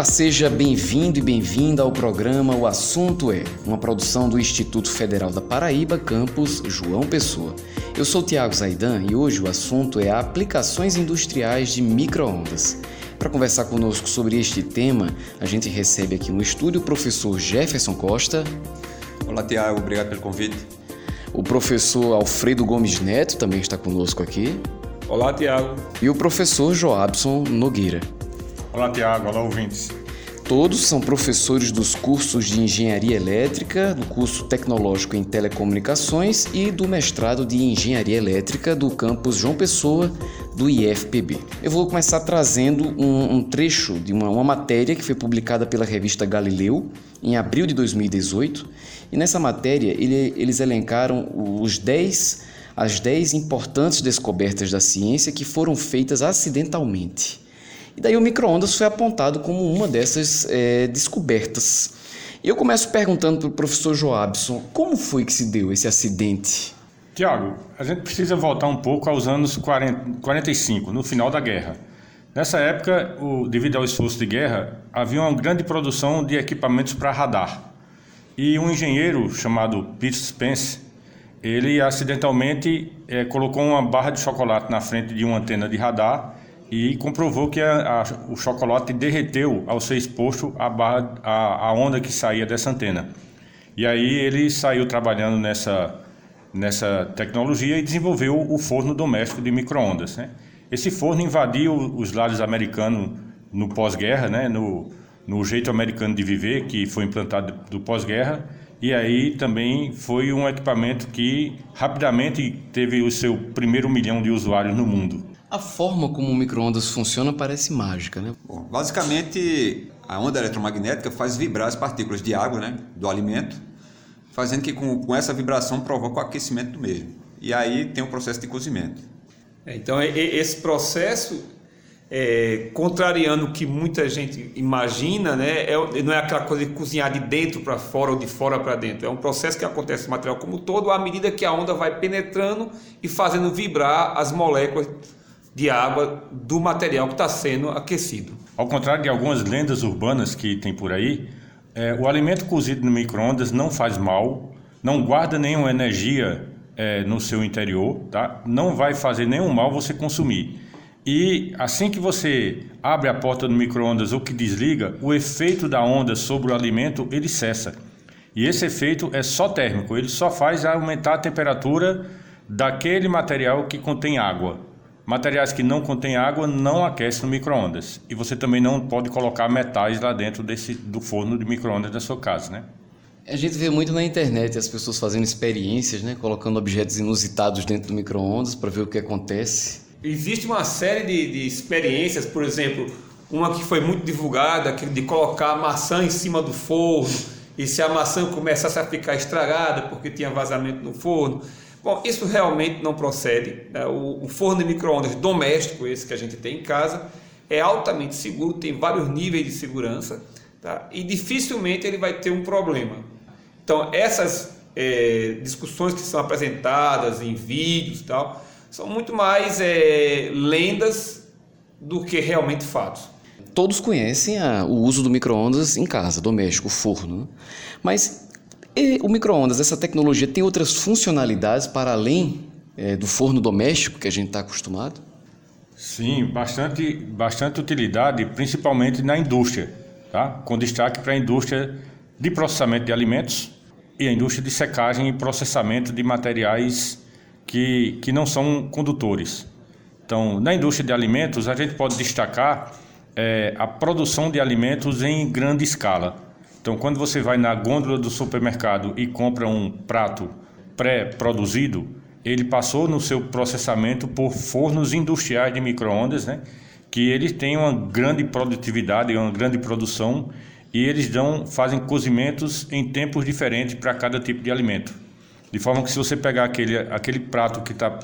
Olá, seja bem-vindo e bem-vinda ao programa O Assunto É, uma produção do Instituto Federal da Paraíba, campus João Pessoa. Eu sou Tiago Zaidan e hoje o assunto é aplicações industriais de microondas. Para conversar conosco sobre este tema, a gente recebe aqui no estúdio o professor Jefferson Costa. Olá, Tiago, obrigado pelo convite. O professor Alfredo Gomes Neto também está conosco aqui. Olá, Tiago. E o professor Joabson Nogueira. Olá, Tiago. Olá, ouvintes. Todos são professores dos cursos de Engenharia Elétrica, do curso Tecnológico em Telecomunicações e do mestrado de Engenharia Elétrica do campus João Pessoa, do IFPB. Eu vou começar trazendo um, um trecho de uma, uma matéria que foi publicada pela revista Galileu em abril de 2018. E nessa matéria ele, eles elencaram os 10, as 10 importantes descobertas da ciência que foram feitas acidentalmente. E daí o micro-ondas foi apontado como uma dessas é, descobertas. E eu começo perguntando para o professor Joabson, como foi que se deu esse acidente? Tiago, a gente precisa voltar um pouco aos anos 40, 45, no final da guerra. Nessa época, o, devido ao esforço de guerra, havia uma grande produção de equipamentos para radar. E um engenheiro chamado Pete Spence, ele acidentalmente é, colocou uma barra de chocolate na frente de uma antena de radar e comprovou que a, a, o chocolate derreteu ao ser exposto à, barra, a, a onda que saía dessa antena. E aí ele saiu trabalhando nessa, nessa tecnologia e desenvolveu o forno doméstico de microondas. Né? Esse forno invadiu os lares americanos no pós-guerra, né? no, no jeito americano de viver que foi implantado do pós-guerra, e aí também foi um equipamento que rapidamente teve o seu primeiro milhão de usuários no mundo. A forma como o micro-ondas funciona parece mágica, né? Bom, basicamente, a onda eletromagnética faz vibrar as partículas de água né, do alimento, fazendo que com, com essa vibração provoque o aquecimento do mesmo. E aí tem o processo de cozimento. É, então, esse processo, é, contrariando o que muita gente imagina, né, é, não é aquela coisa de cozinhar de dentro para fora ou de fora para dentro. É um processo que acontece no material como todo, à medida que a onda vai penetrando e fazendo vibrar as moléculas de água do material que está sendo aquecido. Ao contrário de algumas lendas urbanas que tem por aí, é, o alimento cozido no micro-ondas não faz mal, não guarda nenhuma energia é, no seu interior, tá? não vai fazer nenhum mal você consumir. E assim que você abre a porta do micro-ondas ou que desliga, o efeito da onda sobre o alimento ele cessa. E esse efeito é só térmico, ele só faz aumentar a temperatura daquele material que contém água. Materiais que não contêm água não aquecem no micro-ondas. E você também não pode colocar metais lá dentro desse, do forno de micro-ondas da sua casa, né? A gente vê muito na internet as pessoas fazendo experiências, né? Colocando objetos inusitados dentro do micro-ondas para ver o que acontece. Existe uma série de, de experiências, por exemplo, uma que foi muito divulgada, de colocar maçã em cima do forno e se a maçã começasse a ficar estragada porque tinha vazamento no forno, Bom, isso realmente não procede. Né? O, forno de microondas doméstico, esse que a gente tem em casa, é altamente seguro, tem vários níveis de segurança tá? e dificilmente ele vai ter um problema. Então, essas é, discussões que são apresentadas em vídeos e tal, são muito mais é, lendas do que realmente fatos. Todos conhecem a, o uso do microondas em casa, doméstico, forno. Né? Mas e o micro-ondas, essa tecnologia tem outras funcionalidades para além é, do forno doméstico que a gente está acostumado? Sim, bastante, bastante utilidade, principalmente na indústria, tá? com destaque para a indústria de processamento de alimentos e a indústria de secagem e processamento de materiais que, que não são condutores. Então, na indústria de alimentos, a gente pode destacar é, a produção de alimentos em grande escala então, quando você vai na gôndola do supermercado e compra um prato pré-produzido, ele passou no seu processamento por fornos industriais de microondas, né? Que eles têm uma grande produtividade, uma grande produção e eles dão, fazem cozimentos em tempos diferentes para cada tipo de alimento. De forma que se você pegar aquele, aquele prato que está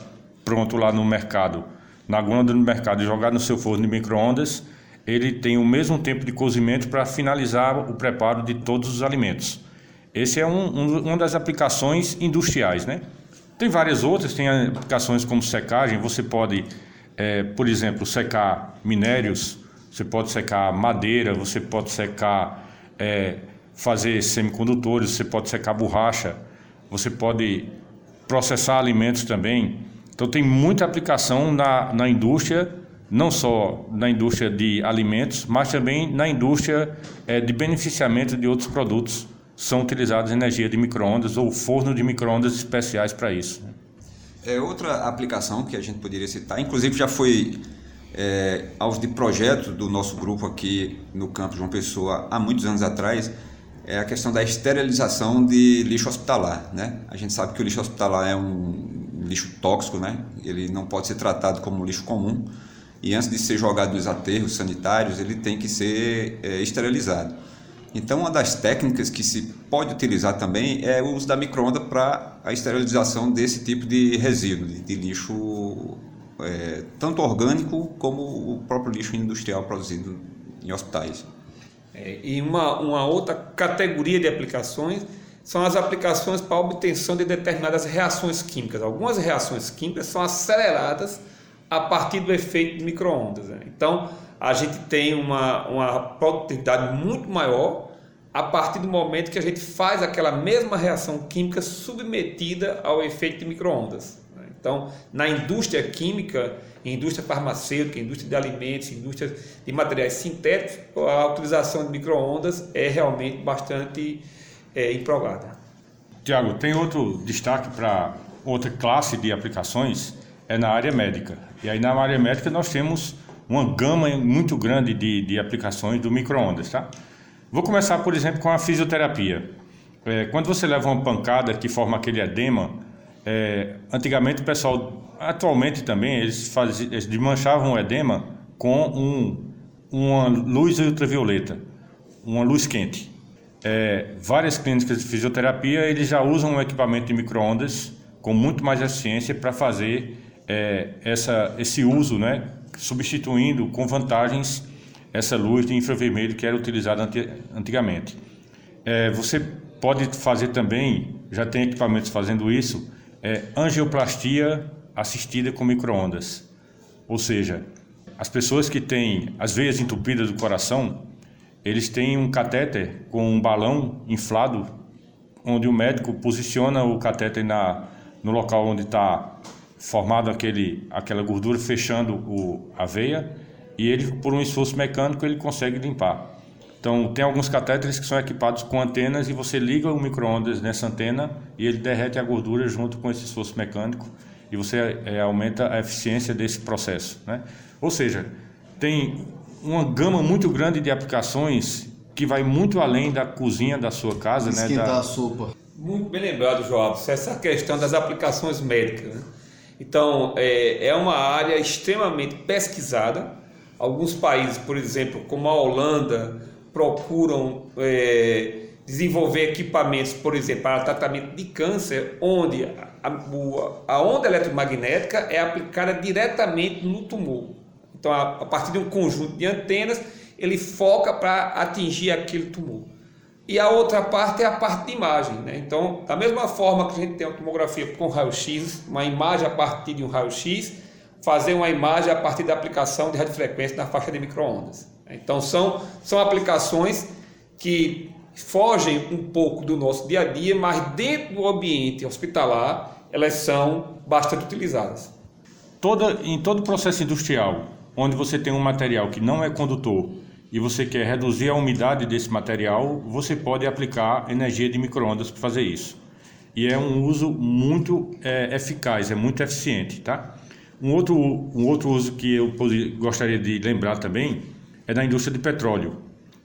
pronto lá no mercado, na gôndola do mercado e jogar no seu forno de microondas, ele tem o mesmo tempo de cozimento para finalizar o preparo de todos os alimentos. Esse é um, um, uma das aplicações industriais, né? Tem várias outras, tem aplicações como secagem. Você pode, é, por exemplo, secar minérios, você pode secar madeira, você pode secar, é, fazer semicondutores, você pode secar borracha, você pode processar alimentos também. Então tem muita aplicação na, na indústria, não só na indústria de alimentos, mas também na indústria é, de beneficiamento de outros produtos. São utilizadas energia de microondas ou forno de microondas especiais para isso. É outra aplicação que a gente poderia citar, inclusive já foi é, aos de projeto do nosso grupo aqui no campo João Pessoa há muitos anos atrás, é a questão da esterilização de lixo hospitalar. Né? A gente sabe que o lixo hospitalar é um lixo tóxico, né? ele não pode ser tratado como lixo comum e antes de ser jogado nos aterros sanitários ele tem que ser é, esterilizado. Então, uma das técnicas que se pode utilizar também é o uso da microonda para a esterilização desse tipo de resíduo, de, de lixo é, tanto orgânico como o próprio lixo industrial produzido em hospitais. É, e uma, uma outra categoria de aplicações são as aplicações para obtenção de determinadas reações químicas. Algumas reações químicas são aceleradas a partir do efeito de microondas. Né? Então, a gente tem uma, uma produtividade muito maior a partir do momento que a gente faz aquela mesma reação química submetida ao efeito de microondas. Então, na indústria química, indústria farmacêutica, indústria de alimentos, indústria de materiais sintéticos, a utilização de microondas é realmente bastante é, empregada. Tiago, tem outro destaque para outra classe de aplicações, é na área médica. E aí na área médica nós temos uma gama muito grande de, de aplicações do microondas, tá? Vou começar, por exemplo, com a fisioterapia. É, quando você leva uma pancada que forma aquele edema, é, antigamente o pessoal, atualmente também, eles, faziam, eles desmanchavam o edema com um, uma luz ultravioleta, uma luz quente. É, várias clínicas de fisioterapia eles já usam um equipamento de microondas com muito mais eficiência para fazer é, essa, esse uso, né, substituindo com vantagens essa luz de infravermelho que era utilizada antigamente. É, você pode fazer também, já tem equipamentos fazendo isso, é, angioplastia assistida com microondas. Ou seja, as pessoas que têm as veias entupidas do coração, eles têm um catéter com um balão inflado, onde o médico posiciona o catéter na, no local onde está formado aquele, aquela gordura, fechando o, a veia e ele, por um esforço mecânico, ele consegue limpar. Então, tem alguns catéteres que são equipados com antenas e você liga o micro-ondas nessa antena e ele derrete a gordura junto com esse esforço mecânico e você é, aumenta a eficiência desse processo. Né? Ou seja, tem uma gama muito grande de aplicações que vai muito além da cozinha da sua casa. Né? Esquentar né? da... a sopa. Muito bem lembrado, João, essa questão das aplicações médicas. Né? Então, é, é uma área extremamente pesquisada, Alguns países, por exemplo, como a Holanda, procuram é, desenvolver equipamentos, por exemplo, para tratamento de câncer, onde a, a, onda eletromagnética é aplicada diretamente no tumor. Então, a, a partir de um conjunto de antenas, ele foca para atingir aquele tumor. E a outra parte é a parte de imagem. Né? Então, da mesma forma que a gente tem a tomografia com raio-x, uma imagem a partir de um raio-x, fazer uma imagem a partir da aplicação de radiofrequência na faixa de microondas. Então são, são aplicações que fogem um pouco do nosso dia a dia, mas dentro do ambiente hospitalar elas são bastante utilizadas. Toda, em todo processo industrial, onde você tem um material que não é condutor e você quer reduzir a umidade desse material, você pode aplicar energia de microondas para fazer isso. E é um uso muito é, eficaz, é muito eficiente, tá? Um outro, um outro uso que eu gostaria de lembrar também é da indústria de petróleo.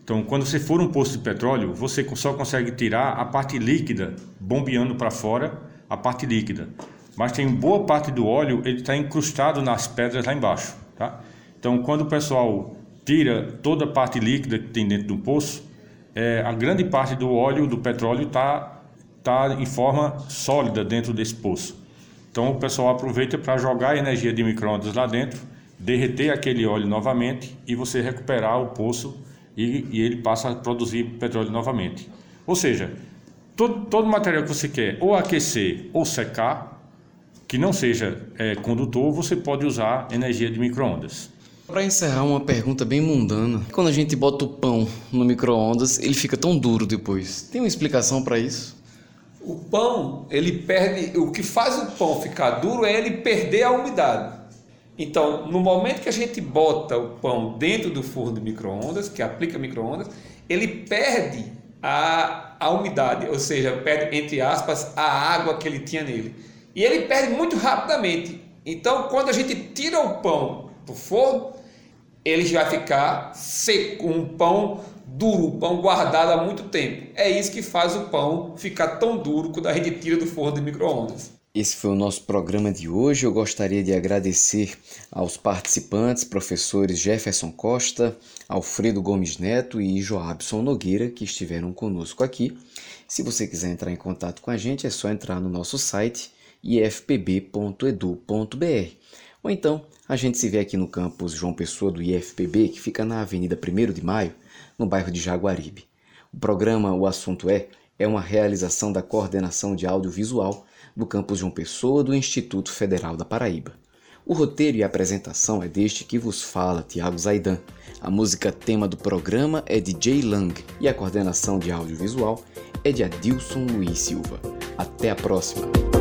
Então, quando você for um posto de petróleo, você só consegue tirar a parte líquida, bombeando para fora a parte líquida. Mas tem boa parte do óleo, ele está incrustado nas pedras lá embaixo. Tá? Então, quando o pessoal tira toda a parte líquida que tem dentro do poço, é, a grande parte do óleo, do petróleo, está tá em forma sólida dentro desse poço. Então o pessoal aproveita para jogar a energia de microondas lá dentro, derreter aquele óleo novamente e você recuperar o poço e, e ele passa a produzir petróleo novamente. Ou seja, todo, todo material que você quer ou aquecer ou secar, que não seja é, condutor, você pode usar energia de microondas. Para encerrar, uma pergunta bem mundana. Quando a gente bota o pão no micro-ondas, ele fica tão duro depois. Tem uma explicação para isso? O pão, ele perde. O que faz o pão ficar duro é ele perder a umidade. Então, no momento que a gente bota o pão dentro do forno de micro-ondas, que aplica micro-ondas, ele perde a, a umidade, ou seja, perde, entre aspas, a água que ele tinha nele. E ele perde muito rapidamente. Então, quando a gente tira o pão do forno, ele vai ficar seco, um pão duro, um pão guardado há muito tempo. É isso que faz o pão ficar tão duro quando a gente tira do forno de micro-ondas. Esse foi o nosso programa de hoje. Eu gostaria de agradecer aos participantes, professores Jefferson Costa, Alfredo Gomes Neto e Joabson Nogueira, que estiveram conosco aqui. Se você quiser entrar em contato com a gente, é só entrar no nosso site ifpb.edu.br. Ou então, a gente se vê aqui no campus João Pessoa do IFPB, que fica na Avenida 1 de Maio, no bairro de Jaguaribe. O programa O Assunto É é uma realização da Coordenação de Audiovisual do campus João Pessoa do Instituto Federal da Paraíba. O roteiro e a apresentação é deste que vos fala, Tiago Zaidan. A música tema do programa é de Jay Lang e a coordenação de audiovisual é de Adilson Luiz Silva. Até a próxima!